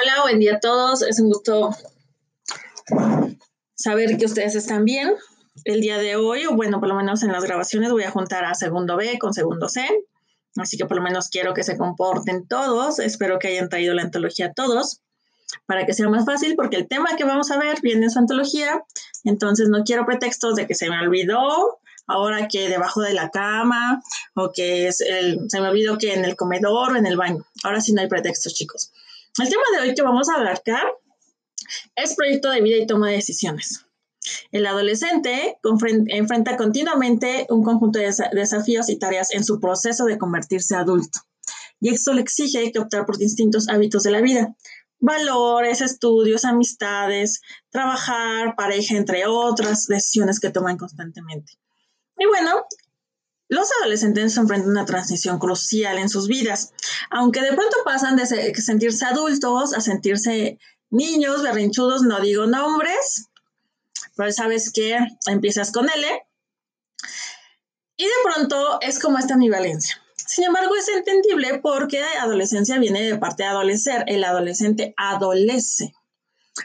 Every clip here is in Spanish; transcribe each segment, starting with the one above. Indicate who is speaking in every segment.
Speaker 1: Hola, buen día a todos. Es un gusto saber que ustedes están bien. El día de hoy, o bueno, por lo menos en las grabaciones voy a juntar a segundo B con segundo C. Así que por lo menos quiero que se comporten todos. Espero que hayan traído la antología a todos para que sea más fácil, porque el tema que vamos a ver viene en su antología. Entonces no quiero pretextos de que se me olvidó ahora que debajo de la cama o que es el, se me olvidó que en el comedor o en el baño. Ahora sí no hay pretextos, chicos. El tema de hoy que vamos a abarcar es proyecto de vida y toma de decisiones. El adolescente enfrenta continuamente un conjunto de desafíos y tareas en su proceso de convertirse adulto. Y esto le exige que optar por distintos hábitos de la vida. Valores, estudios, amistades, trabajar, pareja, entre otras decisiones que toman constantemente. Y bueno, los adolescentes enfrentan una transición crucial en sus vidas, aunque de pronto pasan de sentirse adultos a sentirse niños, berrinchudos, no digo nombres, pero sabes que empiezas con L, y de pronto es como esta ambivalencia. Sin embargo, es entendible porque adolescencia viene de parte de adolecer, el adolescente adolece.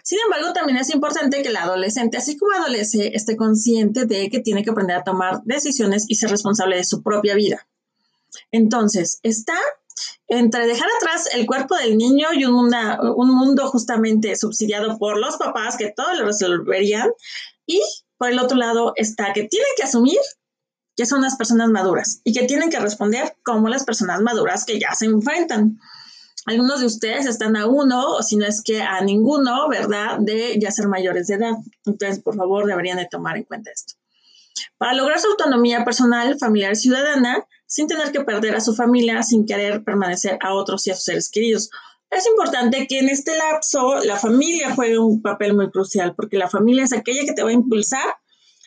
Speaker 1: Sin embargo, también es importante que el adolescente, así como adolece, esté consciente de que tiene que aprender a tomar decisiones y ser responsable de su propia vida. Entonces, está entre dejar atrás el cuerpo del niño y un, mundo justamente subsidiado por los papás que todo lo resolverían, y por el otro lado está que tiene que asumir que son las personas maduras y que tienen que responder como las personas maduras que ya se enfrentan algunos de ustedes están a uno, o si no es que a ninguno, ¿verdad?, de ya ser mayores de edad. Entonces, por favor, deberían de tomar en cuenta esto. Para lograr su autonomía personal, familiar y ciudadana, sin tener que perder a su familia, sin querer permanecer a otros y a sus seres queridos. Es importante que en este lapso la familia juegue un papel muy crucial, porque la familia es aquella que te va a impulsar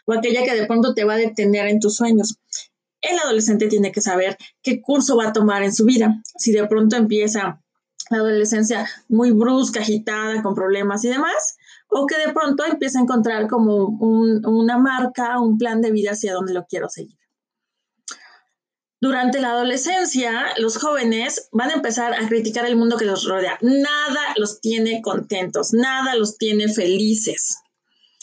Speaker 1: o aquella que de pronto te va a detener en tus sueños el adolescente tiene que saber qué curso va a tomar en su vida. Si de pronto empieza la adolescencia muy brusca, agitada, con problemas y demás, o que de pronto empieza a encontrar como una marca, un plan de vida hacia donde lo quiero seguir. Durante la adolescencia, los jóvenes van a empezar a criticar el mundo que los rodea. Nada los tiene contentos, nada los tiene felices.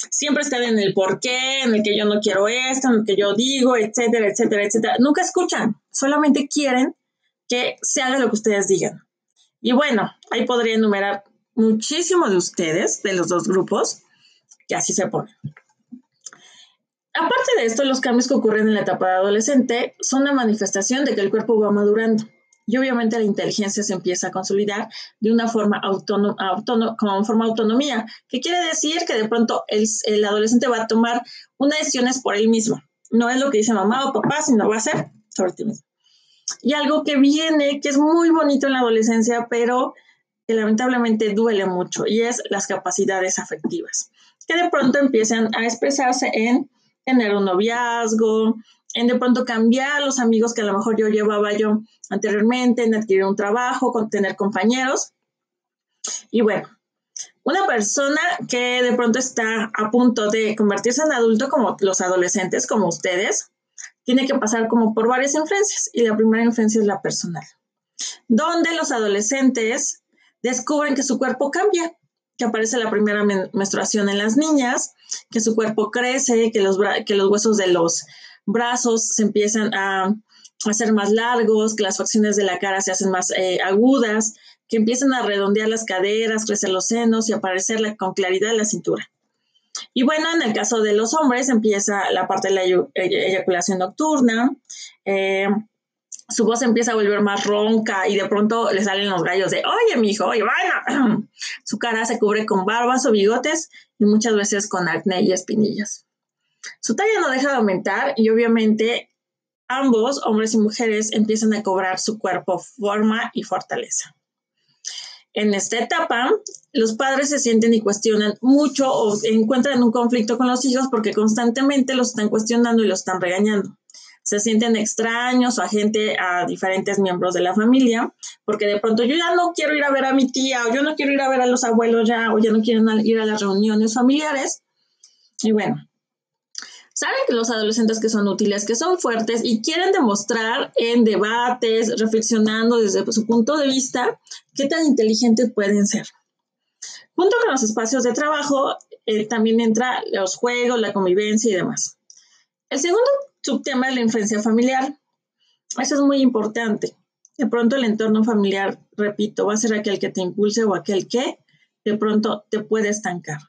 Speaker 1: Siempre están en el por qué, en el que yo no quiero esto, en el que yo digo, etcétera, etcétera, etcétera. Nunca escuchan, solamente quieren que se haga lo que ustedes digan. Y bueno, ahí podría enumerar muchísimo de ustedes, de los dos grupos, que así se ponen. Aparte de esto, los cambios que ocurren en la etapa de adolescente son una manifestación de que el cuerpo va madurando y obviamente la inteligencia se empieza a consolidar de una forma autónoma, como forma autonomía, que quiere decir que de pronto el, el, adolescente va a tomar unas decisiones por él mismo. No es lo que dice mamá o papá, sino va a ser sobre ti mismo. Y algo que viene, que es muy bonito en la adolescencia, pero que lamentablemente duele mucho, y es las capacidades afectivas, que de pronto empiezan a expresarse en tener un noviazgo, en de pronto cambiar los amigos que a lo mejor yo llevaba yo anteriormente, en adquirir un trabajo, con tener compañeros. Y bueno, una persona que de pronto está a punto de convertirse en adulto como los adolescentes, como ustedes, tiene que pasar como por varias influencias y la primera influencia es la personal, donde los adolescentes descubren que su cuerpo cambia, que aparece la primera menstruación en las niñas, que su cuerpo crece, que los, que los huesos de los brazos se empiezan a hacer más largos, que las facciones de la cara se hacen más eh, agudas, que empiezan a redondear las caderas, crecer los senos y aparecer con claridad la cintura. Y bueno, en el caso de los hombres empieza la parte de la eyaculación nocturna, eh, su voz empieza a volver más ronca y de pronto le salen los gallos de, oye, mi hijo, oye, bueno. Su cara se cubre con barbas o bigotes y muchas veces con acné y espinillas. Su talla no deja de aumentar y obviamente ambos, hombres y mujeres, empiezan a cobrar su cuerpo forma y fortaleza. En esta etapa, los padres se sienten y cuestionan mucho o encuentran un conflicto con los hijos porque constantemente los están cuestionando y los están regañando. Se sienten extraños o agente a diferentes miembros de la familia, porque de pronto yo ya no quiero ir a ver a mi tía, o yo no quiero ir a ver a los abuelos ya, o ya no quiero ir a las reuniones familiares. Y bueno, saben que los adolescentes que son útiles, que son fuertes y quieren demostrar en debates, reflexionando desde su punto de vista, qué tan inteligentes pueden ser. Junto con los espacios de trabajo, eh, también entra los juegos, la convivencia y demás. El segundo subtema es la influencia familiar. Eso es muy importante. De pronto el entorno familiar, repito, va a ser aquel que te impulse o aquel que de pronto te puede estancar.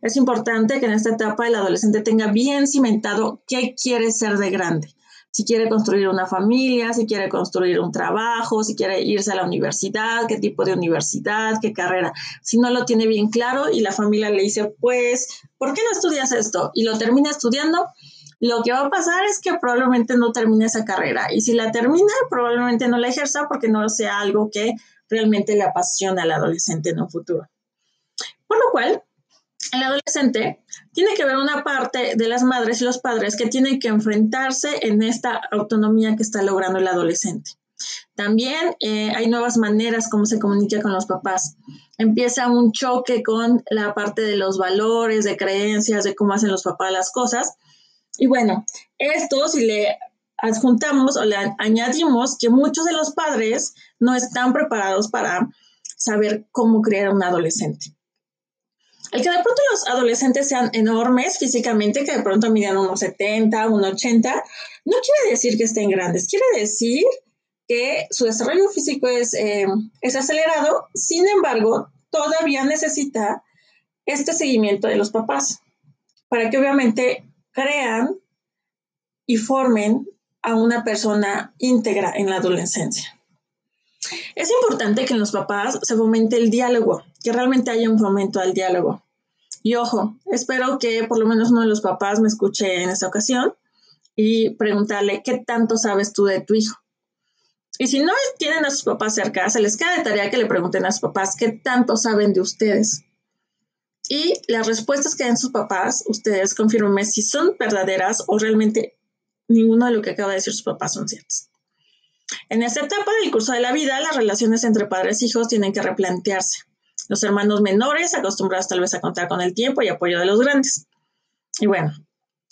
Speaker 1: Es importante que en esta etapa el adolescente tenga bien cimentado qué quiere ser de grande. Si quiere construir una familia, si quiere construir un trabajo, si quiere irse a la universidad, qué tipo de universidad, qué carrera. Si no lo tiene bien claro y la familia le dice, pues, ¿por qué no estudias esto? Y lo termina estudiando, lo que va a pasar es que probablemente no termine esa carrera. Y si la termina, probablemente no la ejerza porque no sea algo que realmente le apasiona al adolescente en un futuro. Por lo cual, el adolescente tiene que ver una parte de las madres y los padres que tienen que enfrentarse en esta autonomía que está logrando el adolescente. También eh, hay nuevas maneras como se comunica con los papás. Empieza un choque con la parte de los valores, de creencias, de cómo hacen los papás las cosas. Y bueno, esto si le adjuntamos o le añadimos que muchos de los padres no están preparados para saber cómo crear un adolescente. El que de pronto los adolescentes sean enormes físicamente, que de pronto midan unos 70, unos 80, no quiere decir que estén grandes, quiere decir que su desarrollo físico es, eh, es acelerado, sin embargo, todavía necesita este seguimiento de los papás para que obviamente crean y formen a una persona íntegra en la adolescencia. Es importante que en los papás se fomente el diálogo, que realmente haya un fomento al diálogo. Y ojo, espero que por lo menos uno de los papás me escuche en esta ocasión y preguntarle qué tanto sabes tú de tu hijo. Y si no tienen a sus papás cerca, se les queda de tarea que le pregunten a sus papás qué tanto saben de ustedes. Y las respuestas que den sus papás, ustedes confirmen si son verdaderas o realmente ninguno de lo que acaba de decir sus papás son ciertas. En esta etapa del curso de la vida, las relaciones entre padres e hijos tienen que replantearse. Los hermanos menores, acostumbrados tal vez a contar con el tiempo y apoyo de los grandes. Y bueno,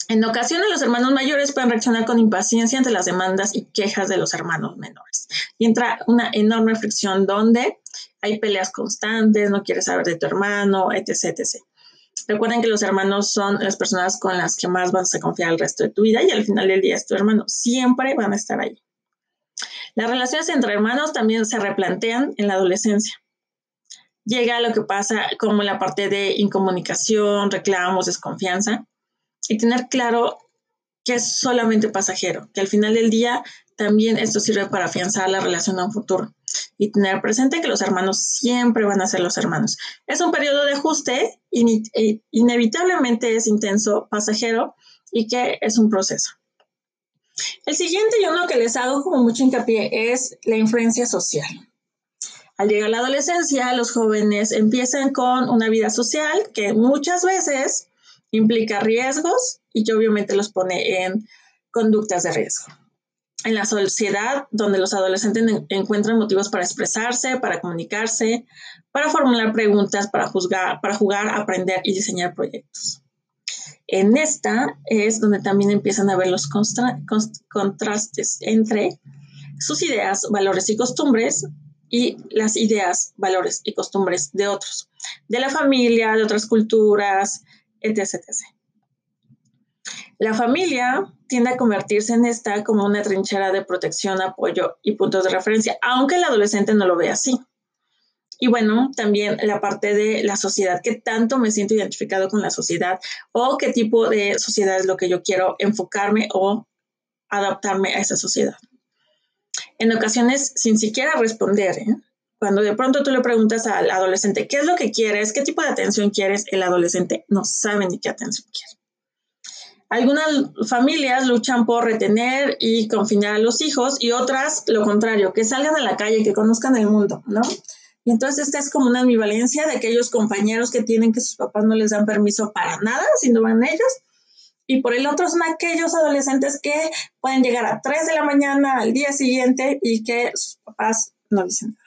Speaker 1: en ocasiones los hermanos mayores pueden reaccionar con impaciencia ante las demandas y quejas de los hermanos menores. Y entra una enorme fricción donde hay peleas constantes, no quieres saber de tu hermano, etc, etc. Recuerden que los hermanos son las personas con las que más vas a confiar el resto de tu vida y al final del día es tu hermano. Siempre van a estar ahí. Las relaciones entre hermanos también se replantean en la adolescencia llega lo que pasa como la parte de incomunicación, reclamos, desconfianza, y tener claro que es solamente pasajero, que al final del día también esto sirve para afianzar la relación a un futuro y tener presente que los hermanos siempre van a ser los hermanos. Es un periodo de ajuste, e inevitablemente es intenso, pasajero y que es un proceso. El siguiente y uno que les hago como mucho hincapié es la influencia social. Al llegar a la adolescencia, los jóvenes empiezan con una vida social que muchas veces implica riesgos y que obviamente los pone en conductas de riesgo. En la sociedad, donde los adolescentes encuentran motivos para expresarse, para comunicarse, para formular preguntas, para, para jugar, aprender y diseñar proyectos. En esta es donde también empiezan a ver los contrastes entre sus ideas, valores y costumbres y las ideas, valores y costumbres de otros, de la familia, de otras culturas, etc. La familia tiende a convertirse en esta como una trinchera de protección, apoyo y puntos de referencia, aunque el adolescente no lo ve así. Y bueno, también la parte de la sociedad, qué tanto me siento identificado con la sociedad o qué tipo de sociedad es lo que yo quiero enfocarme o adaptarme a esa sociedad en ocasiones sin siquiera responder. ¿eh? Cuando de pronto tú le preguntas al adolescente, ¿qué es lo que quieres? ¿Qué tipo de atención quieres? El adolescente no sabe ni qué atención quiere. Algunas familias luchan por retener y confinar a los hijos y otras lo contrario, que salgan a la calle, que conozcan el mundo, ¿no? Y entonces esta es como una ambivalencia de aquellos compañeros que tienen que sus papás no les dan permiso para nada si no van ellos y por el otro son aquellos adolescentes que pueden llegar a 3 de la mañana al día siguiente y que sus papás no dicen nada.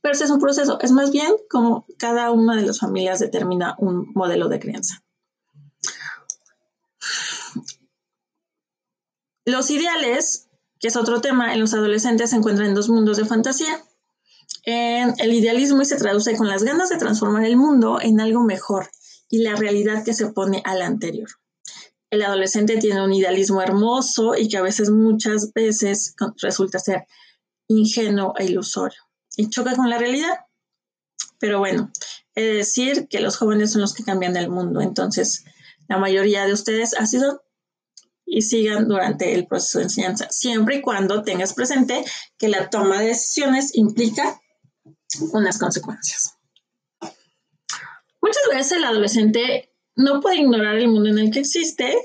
Speaker 1: Pero ese es un proceso, es más bien como cada una de las familias determina un modelo de crianza. Los ideales, que es otro tema, en los adolescentes se encuentran en dos mundos de fantasía. El idealismo y se traduce con las ganas de transformar el mundo en algo mejor y la realidad que se pone a la anterior. El adolescente tiene un idealismo hermoso y que a veces, muchas veces, resulta ser ingenuo e ilusorio y choca con la realidad. Pero bueno, he de decir que los jóvenes son los que cambian el mundo, entonces la mayoría de ustedes ha sido y sigan durante el proceso de enseñanza, siempre y cuando tengas presente que la toma de decisiones implica unas consecuencias. Muchas veces el adolescente no puede ignorar el mundo en el que existe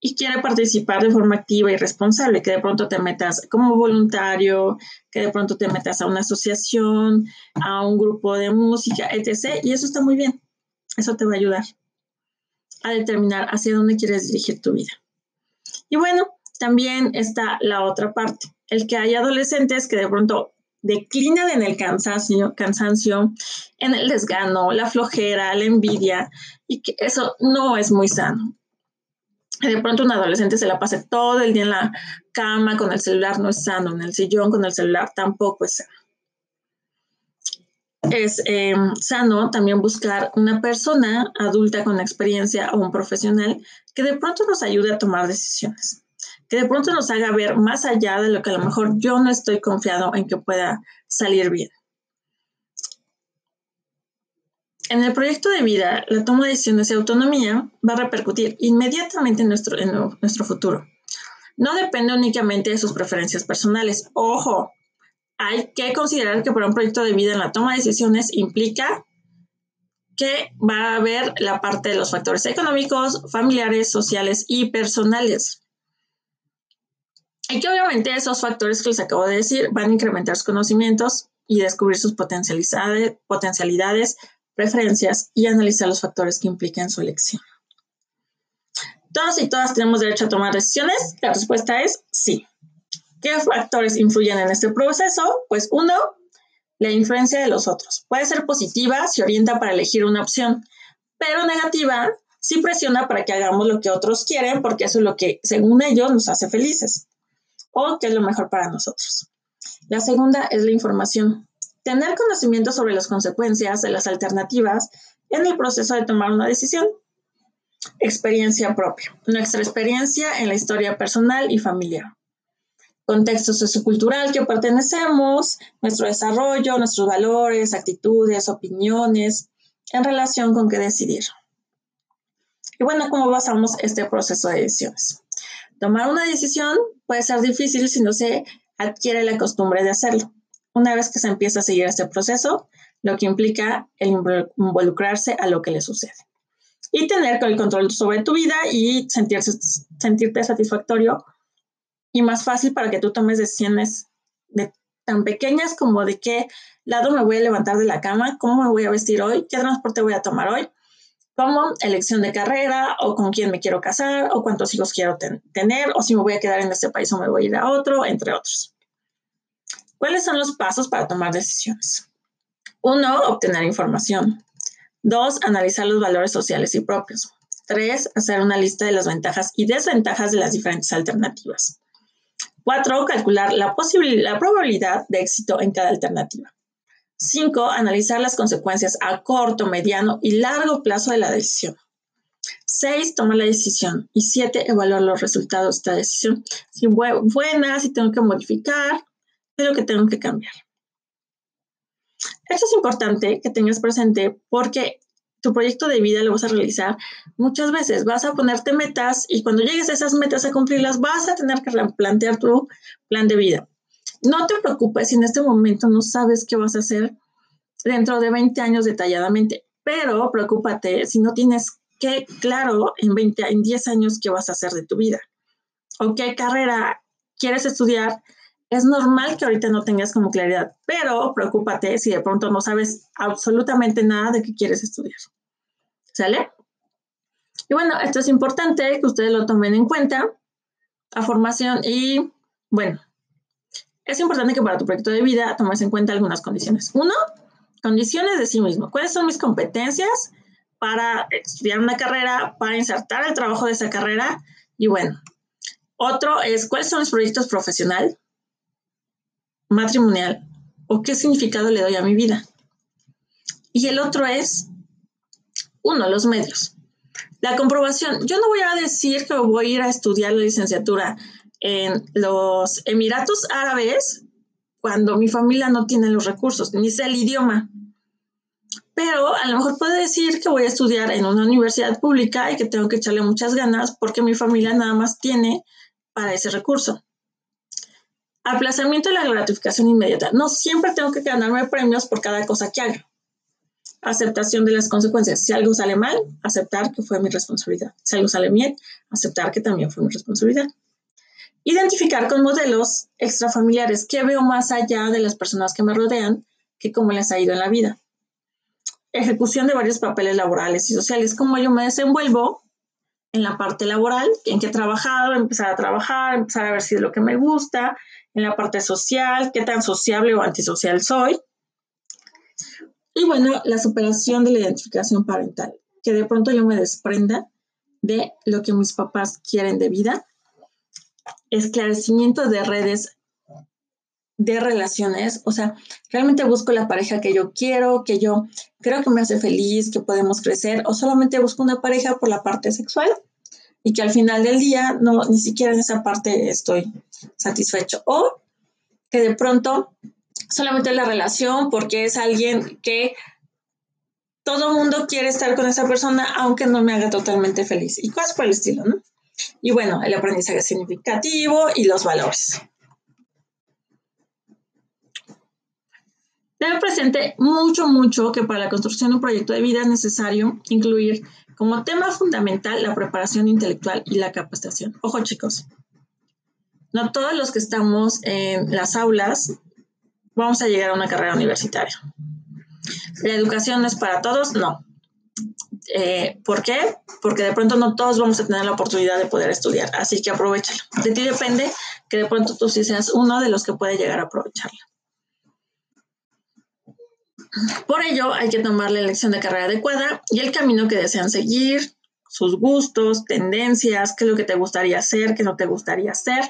Speaker 1: y quiere participar de forma activa y responsable, que de pronto te metas como voluntario, que de pronto te metas a una asociación, a un grupo de música, etc. Y eso está muy bien. Eso te va a ayudar a determinar hacia dónde quieres dirigir tu vida. Y bueno, también está la otra parte, el que hay adolescentes que de pronto declinan en el cansancio, cansancio, en el desgano, la flojera, la envidia, y que eso no es muy sano. De pronto un adolescente se la pase todo el día en la cama con el celular, no es sano, en el sillón con el celular tampoco es sano. Es em, sano también buscar una persona adulta con experiencia o un profesional que de pronto nos ayude a tomar decisiones que de pronto nos haga ver más allá de lo que a lo mejor yo no estoy confiado en que pueda salir bien. En el proyecto de vida, la toma de decisiones y autonomía va a repercutir inmediatamente en nuestro, en nuestro futuro. No depende únicamente de sus preferencias personales. Ojo, hay que considerar que para un proyecto de vida en la toma de decisiones implica que va a haber la parte de los factores económicos, familiares, sociales y personales. Y que obviamente esos factores que les acabo de decir van a incrementar sus conocimientos y descubrir sus potencialidades, preferencias y analizar los factores que implican su elección. ¿Todos y todas tenemos derecho a tomar decisiones? La respuesta es sí. ¿Qué factores influyen en este proceso? Pues uno, la influencia de los otros. Puede ser positiva si orienta para elegir una opción, pero negativa si presiona para que hagamos lo que otros quieren, porque eso es lo que, según ellos, nos hace felices o qué es lo mejor para nosotros. La segunda es la información. Tener conocimiento sobre las consecuencias de las alternativas en el proceso de tomar una decisión. Experiencia propia. Nuestra experiencia en la historia personal y familiar. Contexto sociocultural que pertenecemos, nuestro desarrollo, nuestros valores, actitudes, opiniones en relación con qué decidir. Y bueno, ¿cómo basamos este proceso de decisiones? Tomar una decisión puede ser difícil si no se adquiere la costumbre de hacerlo. Una vez que se empieza a seguir este proceso, lo que implica involucrarse a lo que le sucede. Y tener el control sobre tu vida y sentirse, sentirte satisfactorio y más fácil para que tú tomes decisiones de, tan pequeñas como de qué lado me voy a levantar de la cama, cómo me voy a vestir hoy, qué transporte voy a tomar hoy, como elección de carrera o con quién me quiero casar o cuántos hijos quiero tener o si me voy a quedar en este país o me voy a ir a otro, entre otros. ¿Cuáles son los pasos para tomar decisiones? Uno, obtener información. Dos, analizar los valores sociales y propios. Tres, hacer una lista de las ventajas y desventajas de las diferentes alternativas. Cuatro, calcular la, la probabilidad de éxito en cada alternativa. 5. Analizar las consecuencias a corto, mediano y largo plazo de la decisión. 6. Tomar la decisión. Y 7. Evaluar los resultados de esta decisión. Si buena, si tengo que modificar, es lo que tengo que cambiar. Esto es importante que tengas presente porque tu proyecto de vida lo vas a realizar muchas veces. Vas a ponerte metas y cuando llegues a esas metas a cumplirlas, vas a tener que replantear tu plan de vida. No te preocupes si en este momento no sabes qué vas a hacer dentro de 20 años detalladamente, pero preocúpate si no tienes qué claro en 20, en 10 años qué vas a hacer de tu vida o qué carrera quieres estudiar. Es normal que ahorita no tengas como claridad, pero preocúpate si de pronto no sabes absolutamente nada de qué quieres estudiar. ¿Sale? Y bueno, esto es importante que ustedes lo tomen en cuenta. La formación y bueno, es importante que para tu proyecto de vida tomes en cuenta algunas condiciones. Uno, condiciones de sí mismo. ¿Cuáles son mis competencias para estudiar una carrera, para insertar el trabajo de esa carrera? Y bueno, otro es cuáles son los proyectos profesional, matrimonial o qué significado le doy a mi vida. Y el otro es, uno, los medios. La comprobación. Yo no voy a decir que voy a ir a estudiar la licenciatura en los Emiratos Árabes cuando mi familia no tiene los recursos, ni sé el idioma. Pero a lo mejor puedo decir que voy a estudiar en una universidad pública y que tengo que echarle muchas ganas porque mi familia nada más tiene para ese recurso. Aplazamiento de la gratificación inmediata. No siempre tengo que ganarme premios por cada cosa que haga. Aceptación de las consecuencias. Si algo sale mal, aceptar que fue mi responsabilidad. Si algo sale bien, aceptar que también fue mi responsabilidad. Identificar con modelos extrafamiliares que veo más allá de las personas que me rodean que cómo les ha ido en la vida. Ejecución de varios papeles laborales y sociales, cómo yo me desenvuelvo en la parte laboral, en qué he trabajado, empezar a trabajar, empezar a ver si es lo que me gusta, en la parte social, qué tan sociable o antisocial soy. Y bueno, la superación de la identificación parental, que de pronto yo me desprenda de lo que mis papás quieren de vida. Esclarecimiento de redes de relaciones, o sea, realmente busco la pareja que yo quiero, que yo creo que me hace feliz, que podemos crecer, o solamente busco una pareja por la parte sexual y que al final del día no ni siquiera en esa parte estoy satisfecho o que de pronto solamente la relación porque es alguien que todo mundo quiere estar con esa persona aunque no me haga totalmente feliz y cosas por el estilo, ¿no? Y bueno, el aprendizaje significativo y los valores. Tener presente mucho, mucho que para la construcción de un proyecto de vida es necesario incluir como tema fundamental, la preparación intelectual y la capacitación. Ojo chicos, no todos los que estamos en las aulas vamos a llegar a una carrera universitaria. ¿La educación no es para todos? No. Eh, ¿Por qué? Porque de pronto no todos vamos a tener la oportunidad de poder estudiar, así que aprovechalo. De ti depende que de pronto tú sí seas uno de los que puede llegar a aprovecharla. Por ello, hay que tomar la elección de carrera adecuada y el camino que desean seguir, sus gustos, tendencias, qué es lo que te gustaría hacer, qué no te gustaría hacer.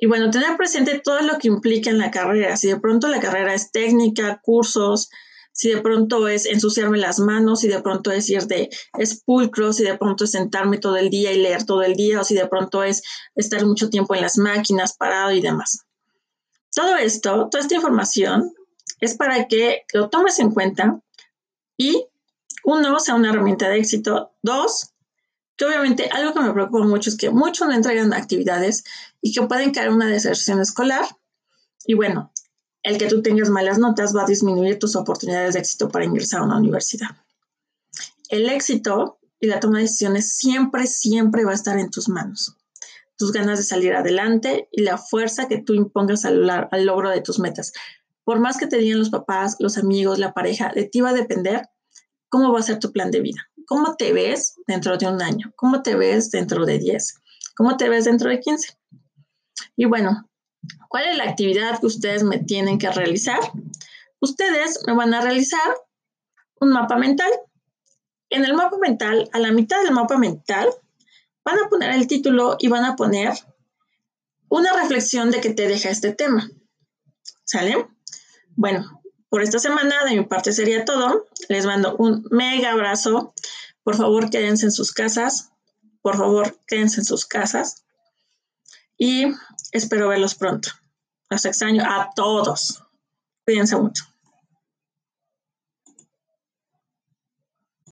Speaker 1: Y bueno, tener presente todo lo que implica en la carrera. Si de pronto la carrera es técnica, cursos, si de pronto es ensuciarme las manos, si de pronto es ir de espulcro, si de pronto es sentarme todo el día y leer todo el día, o si de pronto es estar mucho tiempo en las máquinas parado y demás. Todo esto, toda esta información es para que lo tomes en cuenta y uno, sea una herramienta de éxito. Dos, que obviamente algo que me preocupa mucho es que muchos no entregan actividades y que pueden caer una deserción escolar. Y bueno, el que tú tengas malas notas va a disminuir tus oportunidades de éxito para ingresar a una universidad. El éxito y la toma de decisiones siempre, siempre va a estar en tus manos. Tus ganas de salir adelante y la fuerza que tú impongas al, logro de tus metas por más que te digan los papás, los amigos, la pareja, de ti va a depender cómo va a ser tu plan de vida. ¿Cómo te ves dentro de un año? ¿Cómo te ves dentro de 10? ¿Cómo te ves dentro de 15? Y bueno, ¿cuál es la actividad que ustedes me tienen que realizar? Ustedes me van a realizar un mapa mental. En el mapa mental, a la mitad del mapa mental, van a poner el título y van a poner una reflexión de qué te deja este tema. ¿Sale? Bueno, por esta semana de mi parte sería todo. Les mando un mega abrazo. Por favor, quédense en sus casas. Por favor, quédense en sus casas. Y espero verlos pronto. Los extraño a todos. Cuídense mucho.